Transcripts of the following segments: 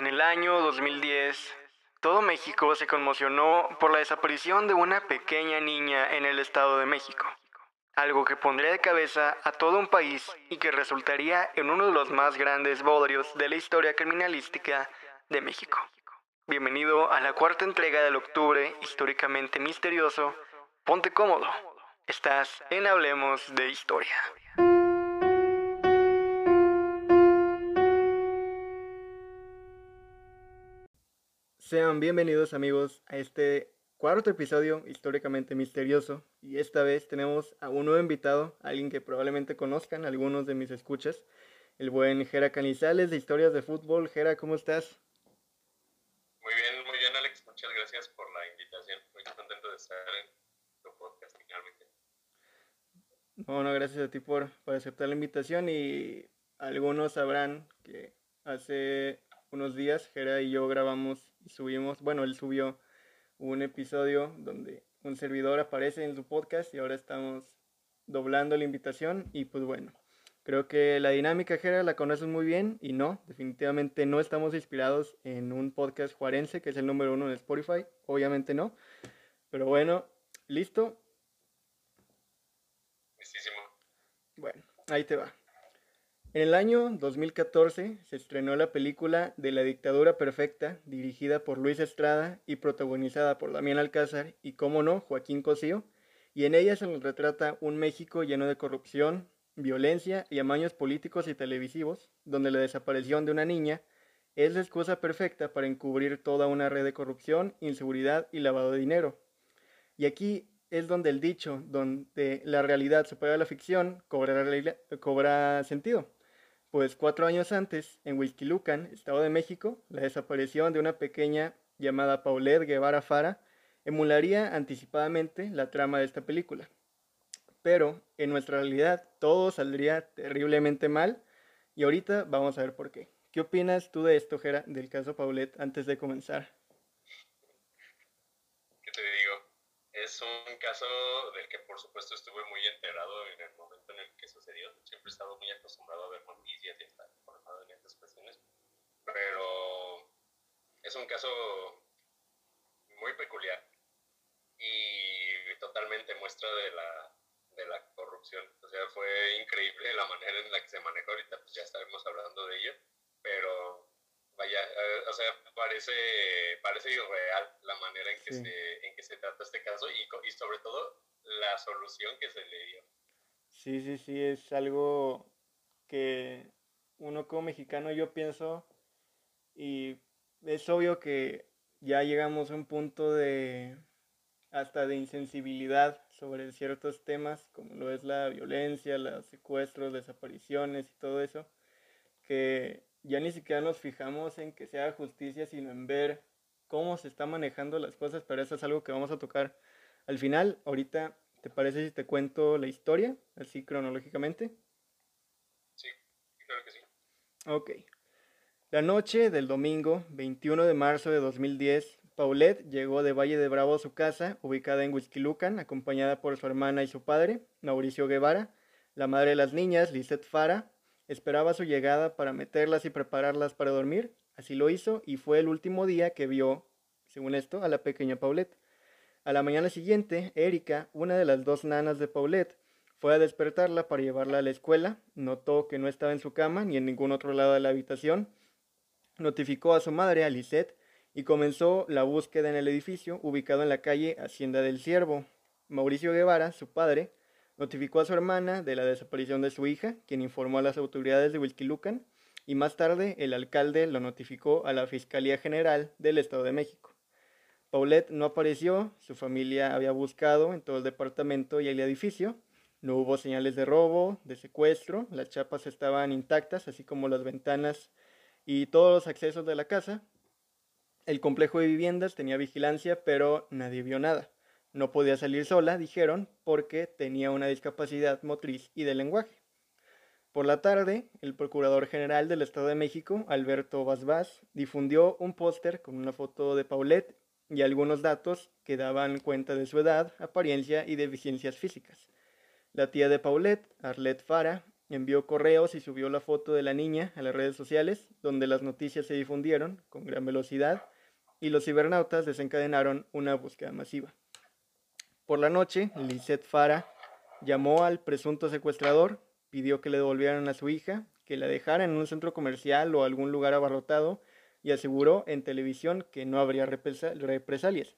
En el año 2010, todo México se conmocionó por la desaparición de una pequeña niña en el Estado de México, algo que pondría de cabeza a todo un país y que resultaría en uno de los más grandes bodrios de la historia criminalística de México. Bienvenido a la cuarta entrega del octubre históricamente misterioso. Ponte cómodo. Estás en Hablemos de Historia. Sean bienvenidos amigos a este cuarto episodio históricamente misterioso y esta vez tenemos a un nuevo invitado, alguien que probablemente conozcan algunos de mis escuchas, el buen Jera Canizales de Historias de Fútbol. Jera, ¿cómo estás? Muy bien, muy bien Alex, muchas gracias por la invitación, muy contento de estar en tu podcast finalmente. Bueno, gracias a ti por, por aceptar la invitación y algunos sabrán que hace unos días Jera y yo grabamos y subimos, bueno, él subió un episodio donde un servidor aparece en su podcast y ahora estamos doblando la invitación y pues bueno, creo que la dinámica Jera la conoces muy bien y no, definitivamente no estamos inspirados en un podcast juarense que es el número uno en Spotify, obviamente no, pero bueno, listo. Listísimo. Bueno, ahí te va. En el año 2014 se estrenó la película De la dictadura perfecta, dirigida por Luis Estrada y protagonizada por Damián Alcázar y, como no, Joaquín Cosío, y en ella se retrata un México lleno de corrupción, violencia y amaños políticos y televisivos, donde la desaparición de una niña es la excusa perfecta para encubrir toda una red de corrupción, inseguridad y lavado de dinero. Y aquí es donde el dicho, donde la realidad supera la ficción, cobra, cobra sentido pues cuatro años antes, en Huixquilucan, Estado de México, la desaparición de una pequeña llamada Paulette Guevara Fara emularía anticipadamente la trama de esta película. Pero en nuestra realidad todo saldría terriblemente mal y ahorita vamos a ver por qué. ¿Qué opinas tú de esto, Jera, del caso Paulette, antes de comenzar? ¿Qué te digo? Es un caso del que por supuesto estuve muy enterado en el momento sucedió. Siempre he estado muy acostumbrado a ver noticias y estar informado en estas cuestiones. Pero es un caso muy peculiar y totalmente muestra de la, de la corrupción. O sea, fue increíble la manera en la que se manejó. Ahorita pues ya estaremos hablando de ello. Pero vaya, eh, o sea, parece, parece irreal la manera en que, Sí. se, en que se trata este caso y, y sobre todo la solución que se le dio. Sí, sí, sí, es algo que uno como mexicano yo pienso y es obvio que ya llegamos a un punto de hasta de insensibilidad sobre ciertos temas como lo es la violencia, los secuestros, desapariciones y todo eso, que ya ni siquiera nos fijamos en que sea justicia, sino en ver cómo se está manejando las cosas, pero eso es algo que vamos a tocar al final. Ahorita, ¿te parece si te cuento la historia, así cronológicamente? Sí, claro que sí. Ok. La noche del domingo 21 de marzo de 2010, Paulette llegó de Valle de Bravo a su casa, ubicada en Huixquilucan, acompañada por su hermana y su padre, Mauricio Guevara. La madre de las niñas, Lisette Fara, esperaba su llegada para meterlas y prepararlas para dormir. Así lo hizo y fue el último día que vio, según esto, a la pequeña Paulette. A la mañana siguiente, Erika, una de las dos nanas de Paulette, fue a despertarla para llevarla a la escuela. Notó que no estaba en su cama ni en ningún otro lado de la habitación. Notificó a su madre, a y comenzó la búsqueda en el edificio ubicado en la calle Hacienda del Ciervo. Mauricio Guevara, su padre, notificó a su hermana de la desaparición de su hija, quien informó a las autoridades de Huixquilucan, y más tarde el alcalde lo notificó a la Fiscalía General del Estado de México. Paulette no apareció, su familia había buscado en todo el departamento y el edificio, no hubo señales de robo, de secuestro, las chapas estaban intactas, así como las ventanas y todos los accesos de la casa. El complejo de viviendas tenía vigilancia, pero nadie vio nada. No podía salir sola, dijeron, porque tenía una discapacidad motriz y de lenguaje. Por la tarde, el Procurador General del Estado de México, Alberto Basbás, difundió un póster con una foto de Paulette y algunos datos que daban cuenta de su edad, apariencia y deficiencias físicas. La tía de Paulette, Arlette Fara, envió correos y subió la foto de la niña a las redes sociales, donde las noticias se difundieron con gran velocidad y los cibernautas desencadenaron una búsqueda masiva. Por la noche, Lisette Fara llamó al presunto secuestrador, pidió que le devolvieran a su hija, que la dejaran en un centro comercial o algún lugar abarrotado y aseguró en televisión que no habría represalias.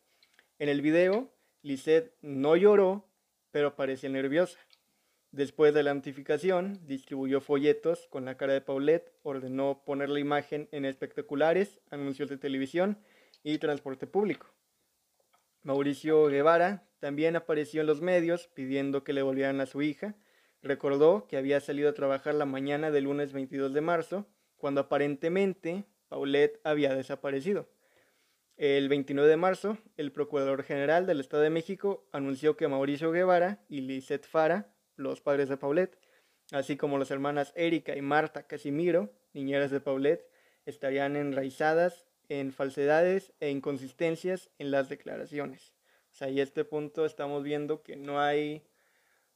En el video, Lisette no lloró, pero parecía nerviosa. Después de la notificación, distribuyó folletos con la cara de Paulette, ordenó poner la imagen en espectaculares, anuncios de televisión y transporte público. Mauricio Guevara también apareció en los medios pidiendo que le volvieran a su hija. Recordó que había salido a trabajar la mañana del lunes 22 de marzo, cuando aparentemente Paulette había desaparecido. El 29 de marzo, el Procurador General del Estado de México anunció que Mauricio Guevara y Lisette Fara los padres de Paulette, así como las hermanas Erika y Marta Casimiro, niñeras de Paulette, estarían enraizadas en falsedades e inconsistencias en las declaraciones. O sea, y a este punto estamos viendo que no hay...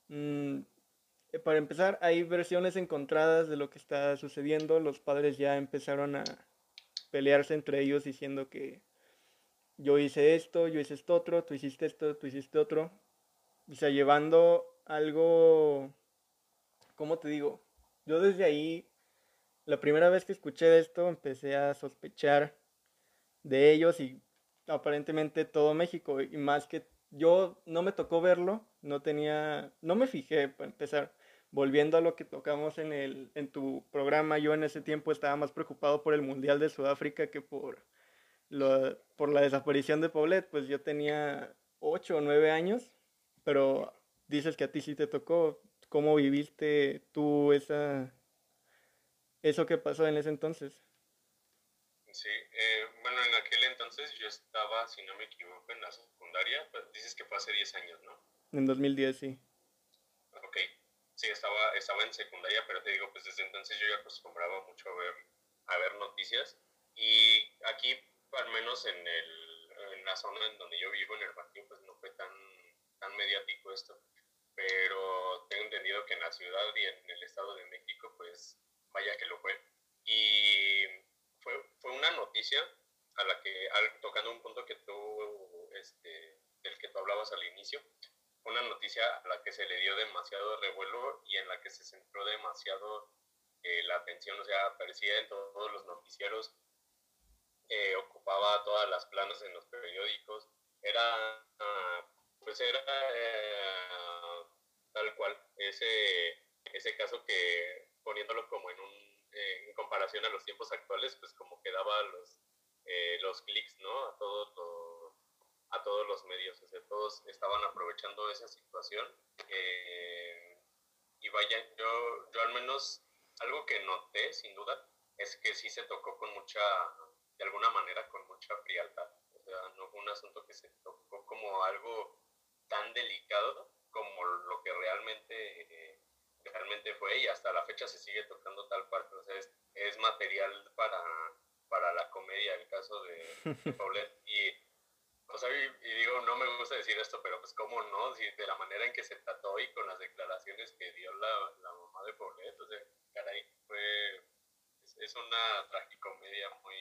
Mm, para empezar, hay versiones encontradas de lo que está sucediendo. Los padres ya empezaron a pelearse entre ellos diciendo que yo hice esto, yo hice esto otro, tú hiciste esto, tú hiciste otro. O sea, llevando algo, ¿cómo te digo? Yo desde ahí, la primera vez que escuché esto, empecé a sospechar de ellos y aparentemente todo México. Y más que yo no me tocó verlo, no tenía, no me fijé para empezar. Volviendo a lo que tocamos en, el, en tu programa, yo en ese tiempo estaba más preocupado por el Mundial de Sudáfrica que por, lo, por la desaparición de Paulette. Pues yo tenía 8 o 9 años, pero dices que a ti sí te tocó. ¿Cómo viviste tú esa, eso que pasó en ese entonces? Sí, eh, bueno, en aquel entonces yo estaba, si no me equivoco, en la secundaria, pues dices que fue hace 10 años, ¿no? En 2010, sí. Ok, sí, estaba, estaba en secundaria, pero te digo, pues desde entonces yo ya acostumbraba mucho a ver, a ver noticias y aquí, al menos en, el, en la zona en donde yo vivo, en el Bajío, pues no fue tan tan mediático esto, pero tengo entendido que en la ciudad y en el Estado de México, pues vaya que lo fue. Y fue, fue una noticia a la que, tocando un punto que tú, este, del que tú hablabas al inicio, una noticia a la que se le dio demasiado revuelo y en la que se centró demasiado eh, la atención, o sea, aparecía en todos los noticieros, eh, ocupaba todas las planas en los periódicos, era pues era eh, tal cual ese, ese caso que poniéndolo como en un en comparación a los tiempos actuales pues como que daba los los clics no a todo, a todos los medios o sea todos estaban aprovechando esa situación eh, y vaya yo yo al menos algo que noté sin duda es que sí se tocó con mucha de alguna manera con mucha frialdad o sea no fue un asunto que se tocó como algo tan delicado como lo que realmente, eh, realmente fue y hasta la fecha se sigue tocando tal cual. Entonces es, material para, para la comedia el caso de, Paulette. Y, o sea, y, digo, no me gusta decir esto, pero pues cómo no, si de la manera en que se trató y con las declaraciones que dio la, la mamá de Paulette, o sea, caray, fue, es, es una tragicomedia muy,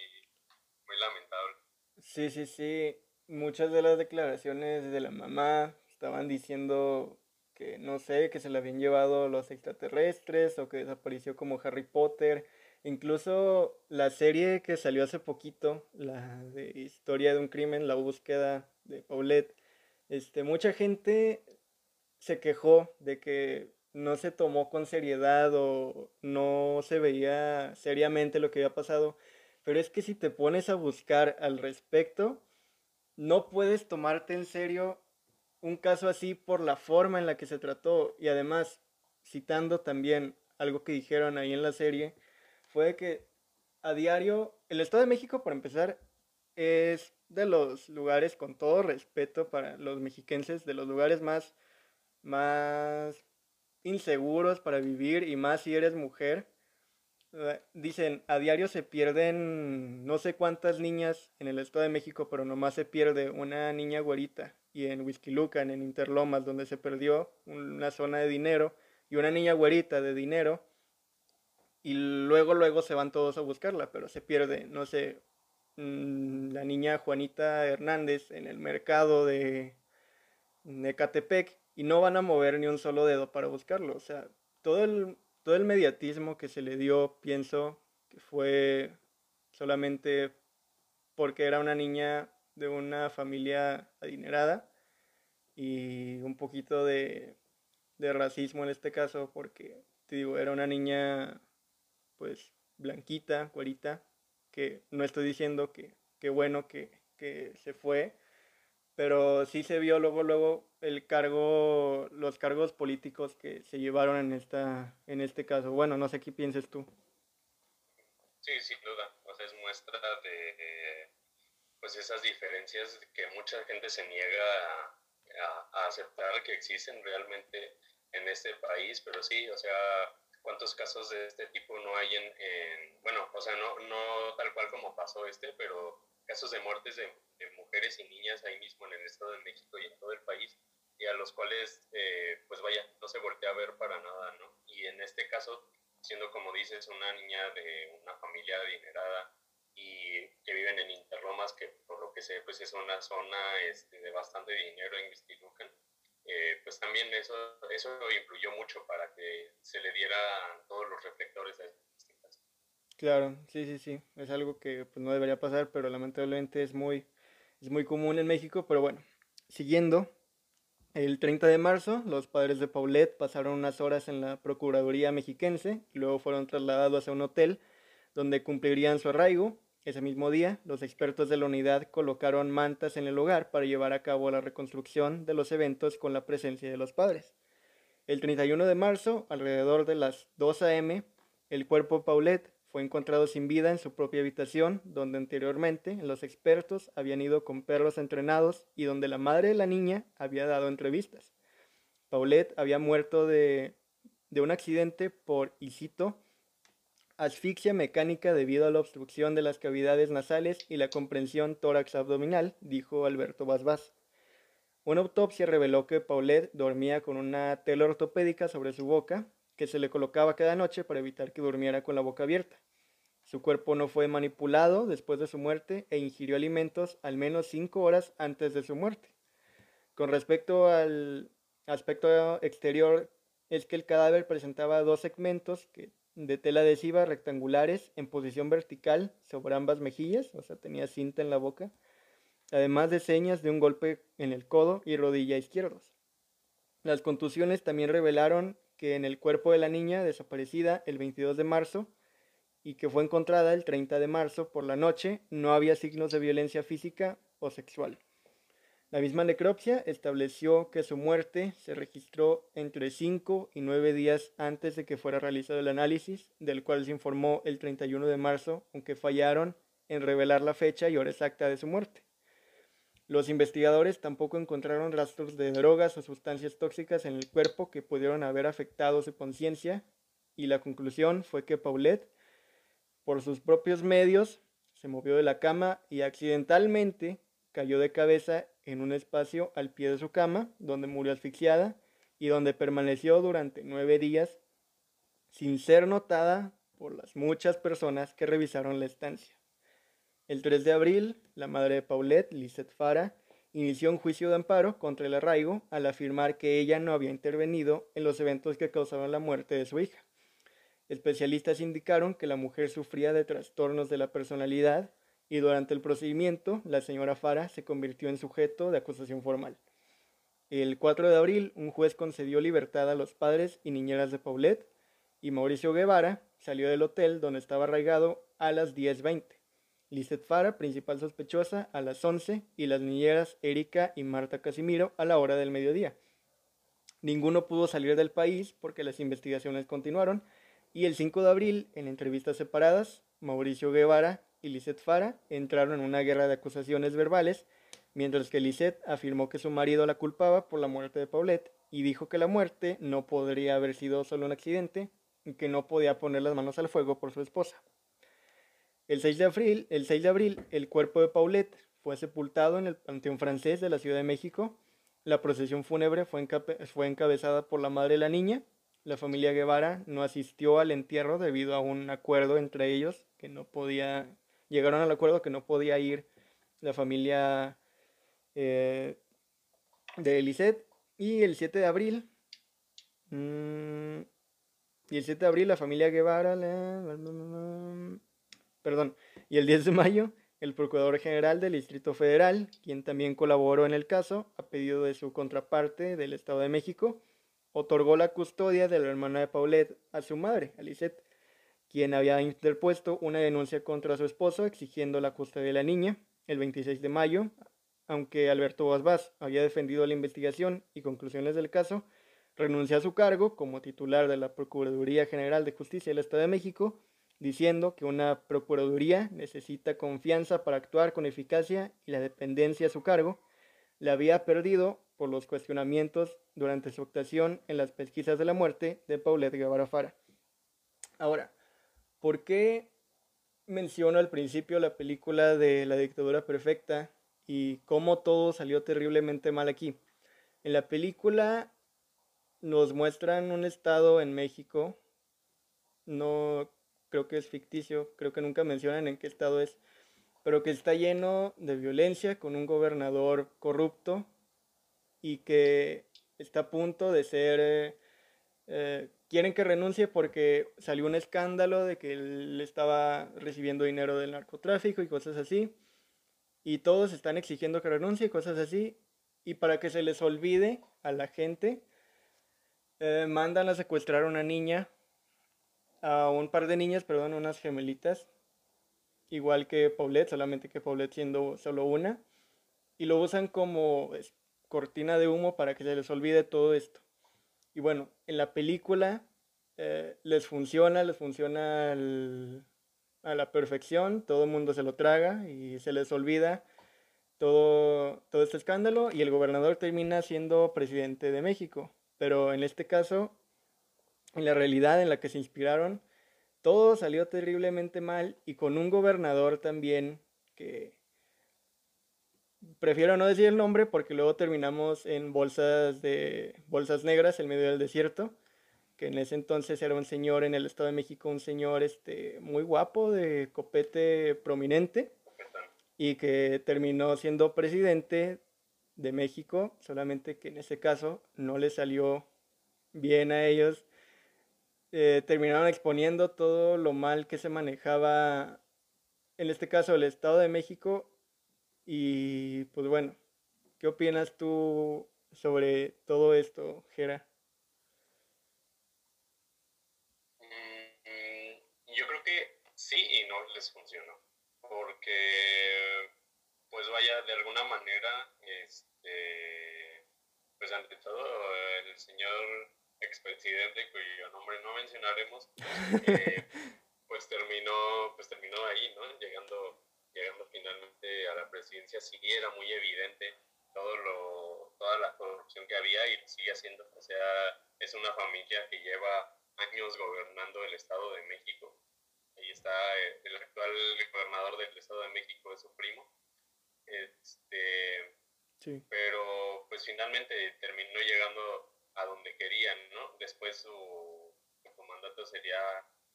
muy lamentable. Sí, sí, sí muchas de las declaraciones de la mamá estaban diciendo que no sé, que se la habían llevado los extraterrestres o que desapareció como Harry Potter. Incluso la serie que salió hace poquito, la de Historia de un crimen, la búsqueda de Paulette, este, mucha gente se quejó de que no se tomó con seriedad o no se veía seriamente lo que había pasado. Pero es que si te pones a buscar al respecto, no puedes tomarte en serio un caso así por la forma en la que se trató y además citando también algo que dijeron ahí en la serie fue que a diario el Estado de México para empezar es de los lugares con todo respeto para los mexiquenses de los lugares más más inseguros para vivir y más si eres mujer eh, dicen, a diario se pierden no sé cuántas niñas en el Estado de México, pero nomás se pierde una niña güerita. Y en Lucan, en Interlomas, donde se perdió una zona de dinero, y una niña güerita de dinero y luego luego se van todos a buscarla, pero se pierde, no sé, mm, la niña Juanita Hernández en el mercado de, de Catepec y no van a mover ni un solo dedo para buscarlo, o sea, todo el, todo el mediatismo que se le dio, pienso que fue solamente porque era una niña de una familia adinerada y un poquito de, de racismo en este caso porque te digo era una niña pues blanquita, cuarita, que no estoy diciendo que, qué bueno que, que, se fue, pero sí se vio luego, luego el cargo, los cargos políticos que se llevaron en, esta, en este caso. Bueno, no sé qué pienses tú. Sí, sin duda, o sea, es muestra de pues esas diferencias que mucha gente se niega a, a aceptar que existen realmente en este país, pero sí, o sea, cuántos casos de este tipo no hay en, bueno, o sea, no, no tal cual como pasó este, pero casos de muertes de, mujeres y niñas ahí mismo en el Estado de México y en todo el país, y a los cuales, eh, pues vaya, no se voltea a ver para nada, ¿no? Y en este caso, siendo como dices, una niña de una familia adinerada y que viven en Interlomas, que por lo que sé, pues es una zona este, de bastante dinero en Mistilucan, eh, pues también eso, eso influyó mucho para que se le dieran todos los reflectores a este caso. Claro, sí, sí, sí, es algo que pues, no debería pasar, pero lamentablemente es muy, es muy común en México, pero bueno, siguiendo, el 30 de marzo, los padres de Paulette pasaron unas horas en la Procuraduría mexiquense y luego fueron trasladados a un hotel donde cumplirían su arraigo ese mismo día, los expertos de la unidad colocaron mantas en el hogar para llevar a cabo la reconstrucción de los eventos con la presencia de los padres. El 31 de marzo, alrededor de las 2 a.m., el cuerpo de Paulette fue encontrado sin vida en su propia habitación, donde anteriormente los expertos habían ido con perros entrenados y donde la madre de la niña había dado entrevistas. Paulette había muerto de, de un accidente por, y asfixia mecánica debido a la obstrucción de las cavidades nasales y la comprensión tórax abdominal, dijo Alberto Basbás. Una autopsia reveló que Paulette dormía con una tela ortopédica sobre su boca, que se le colocaba cada noche para evitar que durmiera con la boca abierta. Su cuerpo no fue manipulado después de su muerte e ingirió alimentos al menos cinco horas antes de su muerte. Con respecto al aspecto exterior, es que el cadáver presentaba dos segmentos que de tela adhesiva rectangulares en posición vertical sobre ambas mejillas, o sea, tenía cinta en la boca, además de señas de un golpe en el codo y rodilla izquierdos. Las contusiones también revelaron que en el cuerpo de la niña desaparecida el 22 de marzo y que fue encontrada el 30 de marzo por la noche no había signos de violencia física o sexual. La misma necropsia estableció que su muerte se registró entre 5 y 9 días antes de que fuera realizado el análisis, del cual se informó el 31 de marzo, aunque fallaron en revelar la fecha y hora exacta de su muerte. Los investigadores tampoco encontraron rastros de drogas o sustancias tóxicas en el cuerpo que pudieron haber afectado su conciencia y la conclusión fue que Paulette, por sus propios medios, se movió de la cama y accidentalmente cayó de cabeza en un espacio al pie de su cama, donde murió asfixiada y donde permaneció durante nueve días sin ser notada por las muchas personas que revisaron la estancia. El 3 de abril, la madre de Paulette, Lisette Fara, inició un juicio de amparo contra el arraigo al afirmar que ella no había intervenido en los eventos que causaron la muerte de su hija. Especialistas indicaron que la mujer sufría de trastornos de la personalidad y durante el procedimiento la señora Fara se convirtió en sujeto de acusación formal. El 4 de abril, un juez concedió libertad a los padres y niñeras de Paulette y Mauricio Guevara salió del hotel donde estaba arraigado a las 10.20. Lizeth Fara, principal sospechosa, a las 11 y las niñeras Erika y Marta Casimiro a la hora del mediodía. Ninguno pudo salir del país porque las investigaciones continuaron y el 5 de abril, en entrevistas separadas, Mauricio Guevara y Lisette Fara entraron en una guerra de acusaciones verbales, mientras que Lisette afirmó que su marido la culpaba por la muerte de Paulette y dijo que la muerte no podría haber sido solo un accidente y que no podía poner las manos al fuego por su esposa. El 6 de abril, el, 6 de abril, el cuerpo de Paulette fue sepultado en el Panteón Francés de la Ciudad de México. La procesión fúnebre fue, fue encabezada por la madre de la niña, la familia Guevara no asistió al entierro debido a un acuerdo entre ellos que no podía, llegaron al acuerdo que no podía ir la familia eh, de Elisette. Y el 7 de abril, mm, y el 7 de abril la familia Guevara, perdón, y el 10 de mayo el Procurador General del Distrito Federal, quien también colaboró en el caso, a pedido de su contraparte del Estado de México, otorgó la custodia de la hermana de Paulette a su madre, Alicet, quien había interpuesto una denuncia contra su esposo exigiendo la custodia de la niña el 26 de mayo, aunque Alberto Vaz había defendido la investigación y conclusiones del caso, renunció a su cargo como titular de la Procuraduría General de Justicia del Estado de México diciendo que una Procuraduría necesita confianza para actuar con eficacia y la dependencia a su cargo la había perdido por los cuestionamientos durante su actuación en las pesquisas de la muerte de Paulette Guevara Fara. Ahora, ¿por qué menciono al principio la película de La dictadura perfecta y cómo todo salió terriblemente mal aquí? En la película nos muestran un estado en México, no creo que es ficticio, creo que nunca mencionan en qué estado es, pero que está lleno de violencia, con un gobernador corrupto y que está a punto de ser... Eh, eh, quieren que renuncie porque salió un escándalo de que él estaba recibiendo dinero del narcotráfico y cosas así. Y todos están exigiendo que renuncie, cosas así. Y para que se les olvide a la gente, eh, mandan a secuestrar a una niña a un par de niñas, perdón, unas gemelitas, igual que Paulette, solamente que Paulette siendo solo una, y lo usan como cortina de humo para que se les olvide todo esto. Y bueno, en la película eh, les funciona, les funciona a la perfección, todo el mundo se lo traga y se les olvida todo, todo este escándalo y el gobernador termina siendo presidente de México. Pero en este caso en la realidad en la que se inspiraron, todo salió terriblemente mal y con un gobernador también que prefiero no decir el nombre porque luego terminamos en bolsas de bolsas negras en medio del desierto, que en ese entonces era un señor en el Estado de México, un señor este muy guapo de copete prominente y que terminó siendo presidente de México, solamente que en ese caso no le salió bien a ellos eh, terminaron exponiendo todo lo mal que se manejaba, en este caso, el Estado de México. Y pues bueno, ¿qué opinas tú sobre todo esto, Jera? Mm, yo creo que sí y no les funcionó. Porque, pues vaya, de alguna manera, este, pues ante todo, el señor expresidente cuyo nombre no mencionaremos, eh, pues terminó, pues terminó ahí, ¿no? Llegando, llegando finalmente a la presidencia, sí era muy evidente todo lo, toda la corrupción que había y sigue haciendo. O sea, es una familia que lleva años gobernando el Estado de México. Ahí está eh, el actual gobernador del Estado de México, es su primo. Este, sí. Pero pues finalmente terminó llegando a donde querían, ¿no? Después su, mandato sería,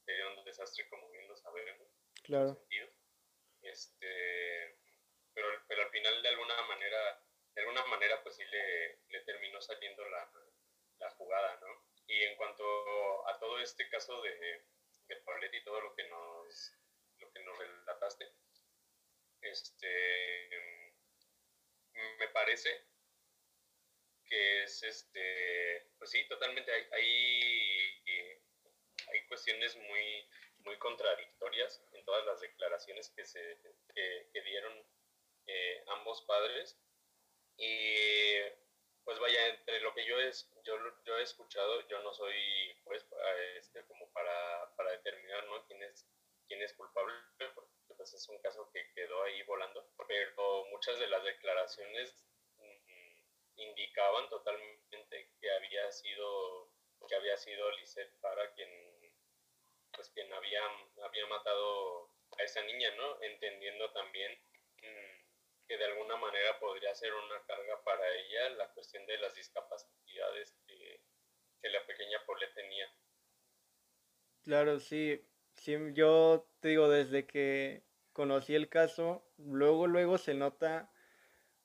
sería un desastre, como bien lo sabemos. Claro. Este, pero, pero al final, de alguna manera, de alguna manera, pues sí le, le terminó saliendo la, la jugada, ¿no? Y en cuanto a todo este caso de, de Paulette y todo lo que nos, lo que nos relataste, este, me parece que es este, pues sí, totalmente hay, hay, eh, hay cuestiones muy, muy contradictorias en todas las declaraciones que, se, que, dieron eh, ambos padres. Y pues vaya, entre lo que yo, es, yo, yo he escuchado, yo no soy pues este, como para, para determinar ¿no? quién, es, quién es culpable, porque pues, es un caso que quedó ahí volando, pero muchas de las declaraciones indicaban totalmente que había sido que había sido Lisette para quien pues quien había, había matado a esa niña, ¿no? Entendiendo también mm, que de alguna manera podría ser una carga para ella la cuestión de las discapacidades que, que la pequeña Paulette tenía. Claro, sí. sí. Yo te digo, desde que conocí el caso, luego, luego se nota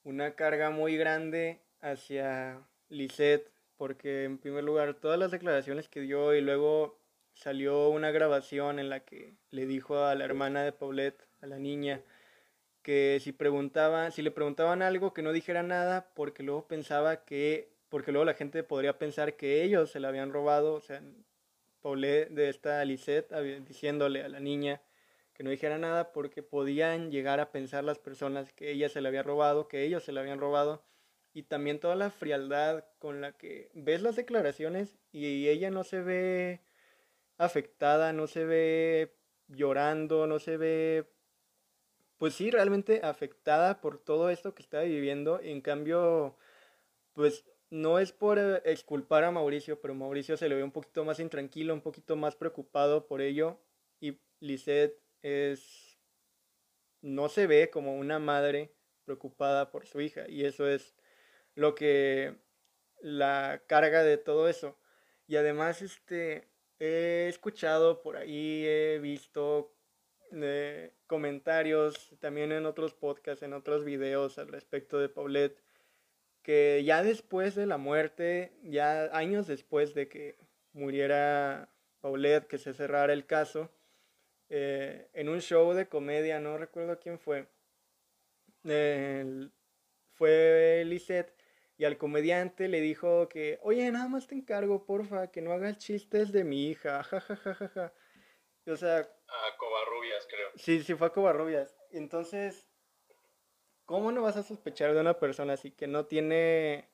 una carga muy grande hacia Lisette, porque en primer lugar, todas las declaraciones que dio y luego salió una grabación en la que le dijo a la hermana de Paulette, a la niña, que si preguntaban, si le preguntaban algo que no dijera nada, porque luego pensaba que, porque luego la gente podría pensar que ellos se la habían robado, o sea, Paulette de esta Lisette diciéndole a la niña que no dijera nada porque podían llegar a pensar las personas que ella se la había robado, que ellos se la habían robado y también toda la frialdad con la que ves las declaraciones y ella no se ve afectada, no se ve llorando, no se ve, pues sí, realmente afectada por todo esto que está viviendo. En cambio, pues no es por eh, exculpar a Mauricio, pero Mauricio se le ve un poquito más intranquilo, un poquito más preocupado por ello. Y Lisette es, no se ve como una madre preocupada por su hija. Y eso es lo que la carga de todo eso. Y además, este, he escuchado por ahí, he visto eh, comentarios también en otros podcasts, en otros videos al respecto de Paulette, que ya después de la muerte, ya años después de que muriera Paulette, que se cerrara el caso, eh, en un show de comedia, no recuerdo quién fue, fue Lisette y al comediante le dijo que, oye, nada más te encargo, porfa, que no hagas chistes de mi hija, jajajajaja. O sea... A Covarrubias, creo. Sí, sí, fue a Covarrubias. Entonces, ¿cómo no vas a sospechar de una persona así que no tiene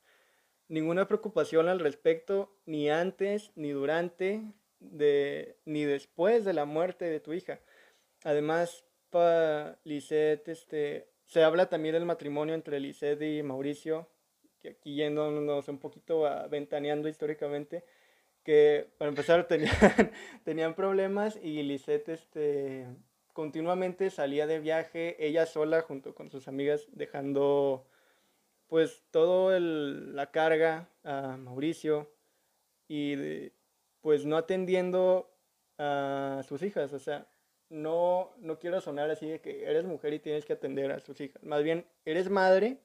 ninguna preocupación al respecto, ni antes, ni durante, de, ni después de la muerte de tu hija? Además, para Lisette, este, se habla también del matrimonio entre Lisette y Mauricio, que aquí yéndonos un poquito a, ventaneando históricamente, que para empezar tenían, tenían problemas y Lisette este, continuamente salía de viaje, ella sola junto con sus amigas, dejando pues toda la carga a Mauricio y pues no atendiendo a sus hijas, o sea, no, no quiero sonar así de que eres mujer y tienes que atender a sus hijas, más bien eres madre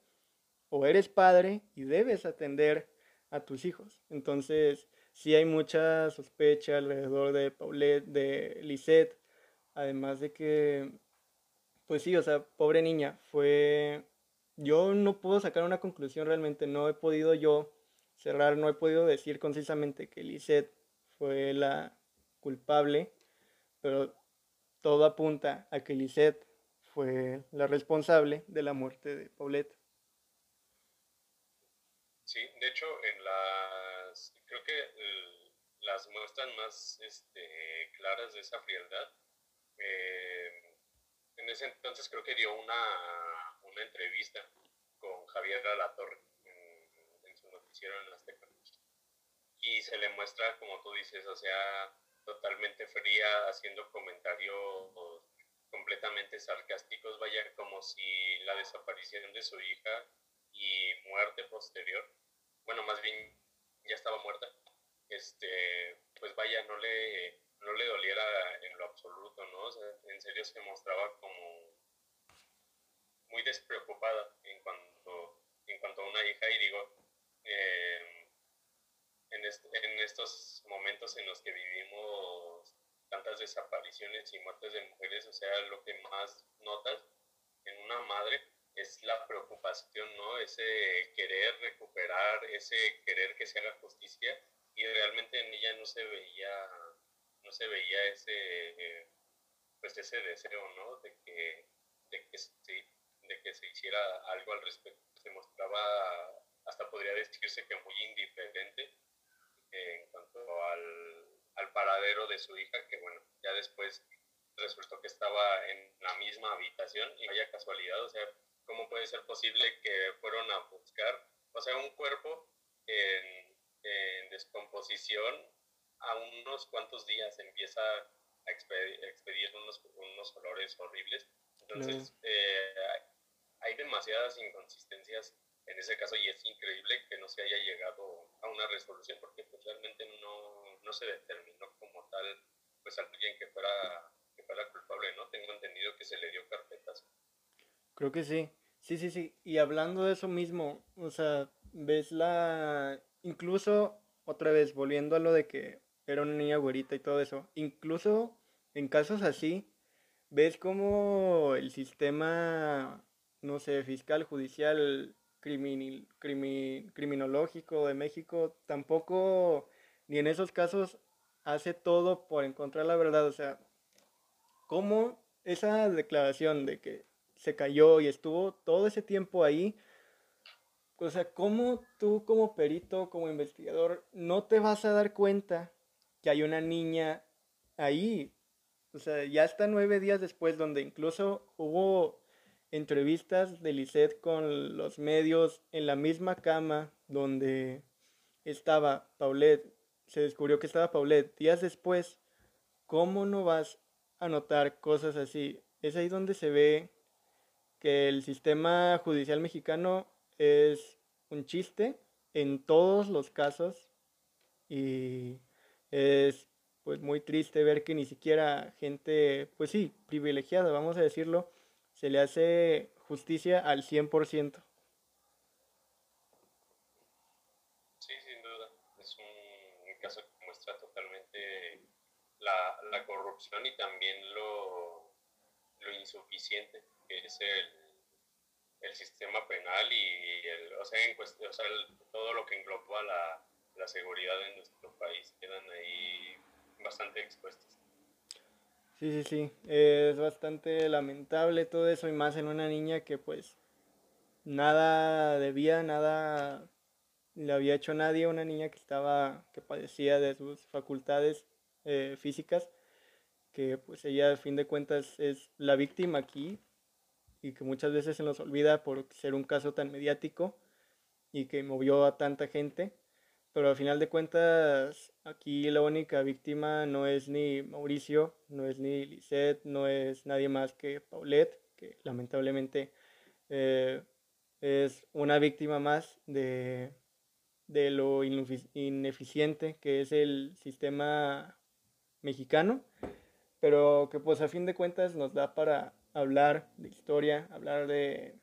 o eres padre y debes atender a tus hijos. Entonces, sí hay mucha sospecha alrededor de Paulette, de Lisette, además de que, pues sí, o sea, pobre niña, fue... Yo no puedo sacar una conclusión realmente, no he podido yo cerrar, no he podido decir concisamente que Lisette fue la culpable, pero todo apunta a que Lisette fue la responsable de la muerte de Paulette. Sí, de hecho, en las, creo que eh, las muestras más este, claras de esa frialdad, eh, en ese entonces creo que dio una, una entrevista con Javier Alatorre en, en su noticiero en las Y se le muestra, como tú dices, o sea, totalmente fría, haciendo comentarios completamente sarcásticos, vaya, como si la desaparición de su hija y muerte posterior, bueno, más bien ya estaba muerta, este, pues vaya, no le, no le doliera en lo absoluto, ¿no? en serio se mostraba como muy despreocupada en cuanto, en cuanto a una hija y digo, em, en, en estos momentos en los que vivimos tantas desapariciones y muertes de mujeres, o sea, lo que más notas en una madre es la preocupación, ¿no? Ese querer recuperar, ese querer que se haga justicia y realmente en ella no se veía, no se veía ese, pues ese deseo, ¿no? De que, de que, se, de que se hiciera algo al respecto. Se mostraba, hasta podría decirse que muy indiferente en cuanto al, al paradero de su hija, que bueno, ya después resultó que estaba en la misma habitación y vaya casualidad, o sea, ¿cómo puede ser posible que fueron a buscar, o sea, un cuerpo en, descomposición a unos cuantos días empieza a expedir, unos, unos olores horribles? Entonces, eh, hay demasiadas inconsistencias en ese caso y es increíble que no se haya llegado a una resolución porque pues, realmente no, no se determinó como tal pues alguien que fuera, que fuera culpable, ¿no? Tengo entendido que se le dio carpetas. Creo que sí. Sí, sí, sí. Y hablando de eso mismo, o sea, ves la... Incluso, otra vez, volviendo a lo de que era una niña güerita y todo eso, incluso en casos así, ves como el sistema, no sé, fiscal, judicial, criminológico de México, tampoco, ni en esos casos, hace todo por encontrar la verdad. O sea, ¿cómo esa declaración de que se cayó y estuvo todo ese tiempo ahí. O sea, ¿cómo tú como perito, como investigador, no te vas a dar cuenta que hay una niña ahí? O sea, ya hasta nueve días después, donde incluso hubo entrevistas de Lisette con los medios en la misma cama donde estaba Paulette, se descubrió que estaba Paulette. Días después, ¿cómo no vas a notar cosas así? Es ahí donde se ve que el sistema judicial mexicano es un chiste en todos los casos y es pues muy triste ver que ni siquiera gente, pues sí, privilegiada, vamos a decirlo, se le hace justicia al 100%. Sí, sin duda. Es un, caso que muestra totalmente la, la corrupción y también lo, lo insuficiente que es el, el sistema penal y el, o sea, en cuestión, o sea, todo lo que engloba la, la seguridad en nuestro país quedan ahí bastante expuestos. Sí, sí, sí, es bastante lamentable todo eso y más en una niña que pues nada debía, nada le había hecho nadie, una niña que estaba, que padecía de sus facultades eh, físicas, que pues ella a fin de cuentas es la víctima aquí y que muchas veces se nos olvida por ser un caso tan mediático y que movió a tanta gente. Pero al final de cuentas, aquí la única víctima no es ni Mauricio, no es ni Lisette, no es nadie más que Paulette, que lamentablemente eh, es una víctima más de, de lo ineficiente que es el sistema mexicano, pero que pues a fin de cuentas nos da para hablar de historia, hablar de,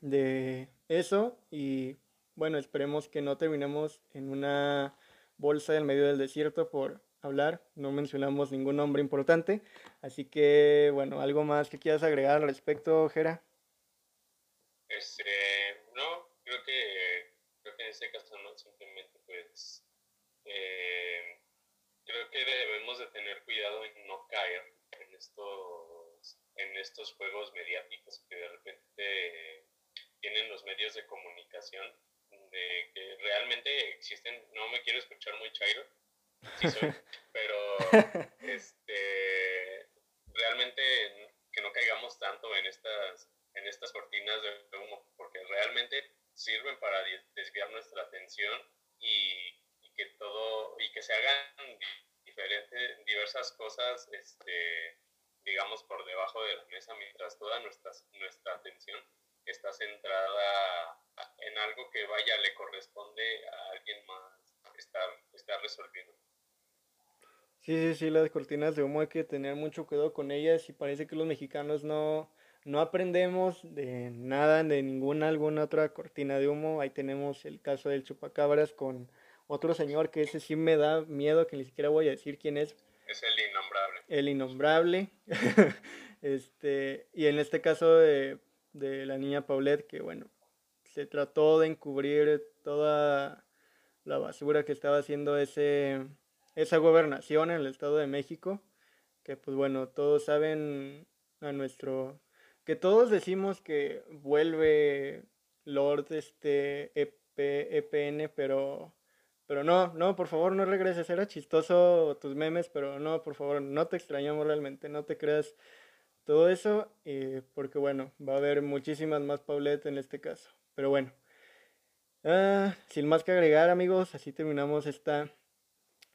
de eso y bueno, esperemos que no terminemos en una bolsa en medio del desierto por hablar, no mencionamos ningún nombre importante, así que bueno, algo más que quieras agregar al respecto, Jera. Este, no, creo que, creo que en este caso no, simplemente pues eh, creo que debemos de tener cuidado en no caer en esto en estos juegos mediáticos que de repente tienen los medios de comunicación, de que realmente existen, no me quiero escuchar muy chairo, pero este, realmente que no caigamos tanto en estas, en estas cortinas de humo, porque realmente sirven para desviar nuestra atención y que todo, y que se hagan diferentes, diversas cosas, este, digamos, por debajo de la mesa, mientras toda nuestra, nuestra atención está centrada en algo que vaya, le corresponde a alguien más estar, estar resolviendo. Sí, sí, sí, las cortinas de humo hay que tener mucho cuidado con ellas y parece que los mexicanos no, no aprendemos de nada, de ninguna, alguna otra cortina de humo. Ahí tenemos el caso del chupacabras con otro señor que ese sí me da miedo, que ni siquiera voy a decir quién es. Es el innombrable el innombrable. este, y en este caso de, de, la niña Paulette, que bueno, se trató de encubrir toda la basura que estaba haciendo ese, esa gobernación en el Estado de México, que pues bueno, todos saben a nuestro, que todos decimos que vuelve Lord este EP, EPN, pero pero no, no, por favor, no regreses. Era chistoso tus memes, pero no, por favor, no te extrañamos realmente. No te creas todo eso, porque bueno, va a haber muchísimas más Paulette en este caso. Pero bueno, ah, sin más que agregar, amigos, así terminamos esta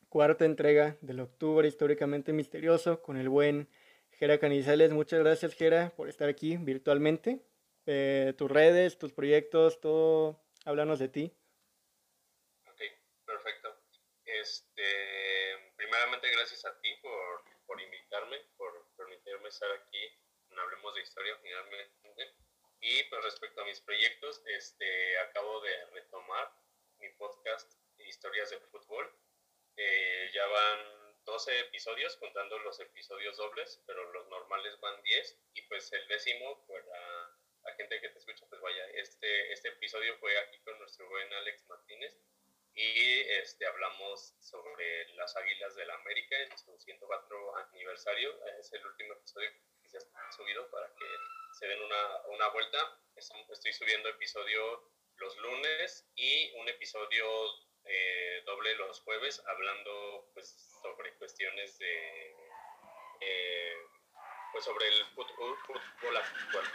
cuarta entrega del octubre históricamente misterioso con el buen Jera Canizales. Muchas gracias, Jera, por estar aquí virtualmente. Eh, tus redes, tus proyectos, todo, háblanos de ti. Este, primeramente gracias a ti por, por invitarme, por permitirme estar aquí en Hablemos de Historia finalmente. Y pues respecto a mis proyectos, este, acabo de retomar mi podcast Historias de Fútbol. Eh, ya van 12 episodios, contando los episodios dobles, pero los normales van 10. Y pues el décimo, para la gente que te escucha, pues vaya, este, este episodio fue aquí con nuestro buen Alex Martínez y este, hablamos sobre las Águilas del la América en su 104 aniversario. Es el último episodio que se ha subido para que se den una, una vuelta. Estoy subiendo episodio los lunes y un episodio eh, doble los jueves hablando pues, sobre cuestiones de... Eh, pues sobre el fútbol.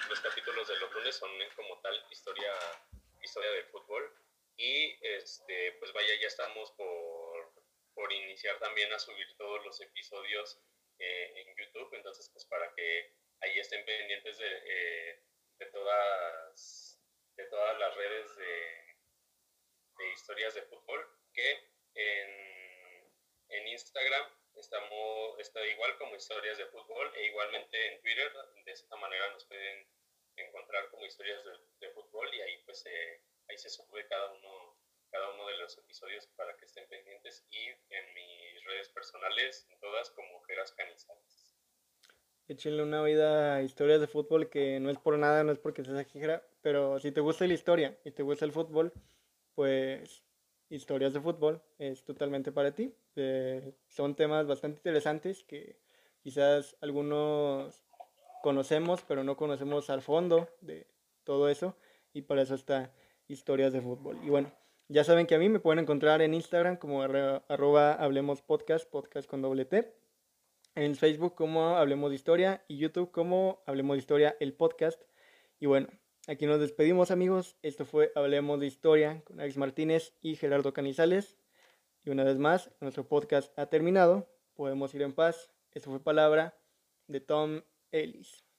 Los capítulos de los lunes son como tal historia, historia del fútbol y este, pues vaya, ya estamos por, por iniciar también a subir todos los episodios eh, en YouTube, entonces pues para que ahí estén pendientes de, eh, de, todas, de todas las redes de, de historias de fútbol, que en, en Instagram estamos, está igual como historias de fútbol e igualmente en Twitter, de esta manera nos pueden encontrar como historias de, de fútbol y ahí pues eh, ahí se sube cada uno, cada uno de los episodios para que estén pendientes y en mis redes personales, en todas como Geras Canizales. Échenle una vida a historias de fútbol que no es por nada, no es porque seas Jera, pero si te gusta la historia y te gusta el fútbol, pues historias de fútbol es totalmente para ti. Eh, son temas bastante interesantes que quizás algunos conocemos, pero no conocemos al fondo de todo eso y para eso está historias de fútbol. Y bueno, ya saben que a mí me pueden encontrar en Instagram como arroba Hablemos Podcast, podcast con doble T. En Facebook como Hablemos de Historia y YouTube como Hablemos de Historia, el podcast. Y bueno, aquí nos despedimos amigos. Esto fue Hablemos de Historia con Alex Martínez y Gerardo Canizales. Y una vez más, nuestro podcast ha terminado. Podemos ir en paz. Esto fue palabra de Tom Ellis.